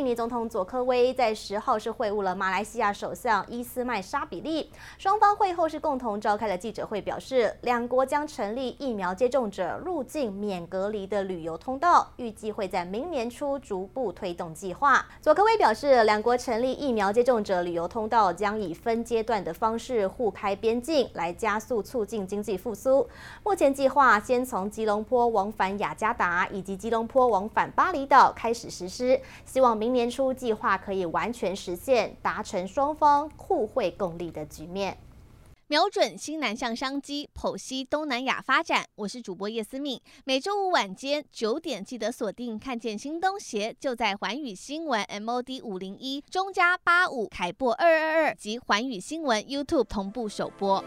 印尼总统佐科威在十号是会晤了马来西亚首相伊斯迈沙比利，双方会后是共同召开了记者会，表示两国将成立疫苗接种者入境免隔离的旅游通道，预计会在明年初逐步推动计划。佐科威表示，两国成立疫苗接种者旅游通道将以分阶段的方式互开边境，来加速促进经济复苏。目前计划先从吉隆坡往返雅加达以及吉隆坡往返巴厘岛开始实施，希望。明年初计划可以完全实现，达成双方互惠共利的局面。瞄准新南向商机，剖析东南亚发展。我是主播叶思敏，每周五晚间九点记得锁定。看见新东协就在环宇新闻 MOD 五零一中加八五凯播二二二及环宇新闻 YouTube 同步首播。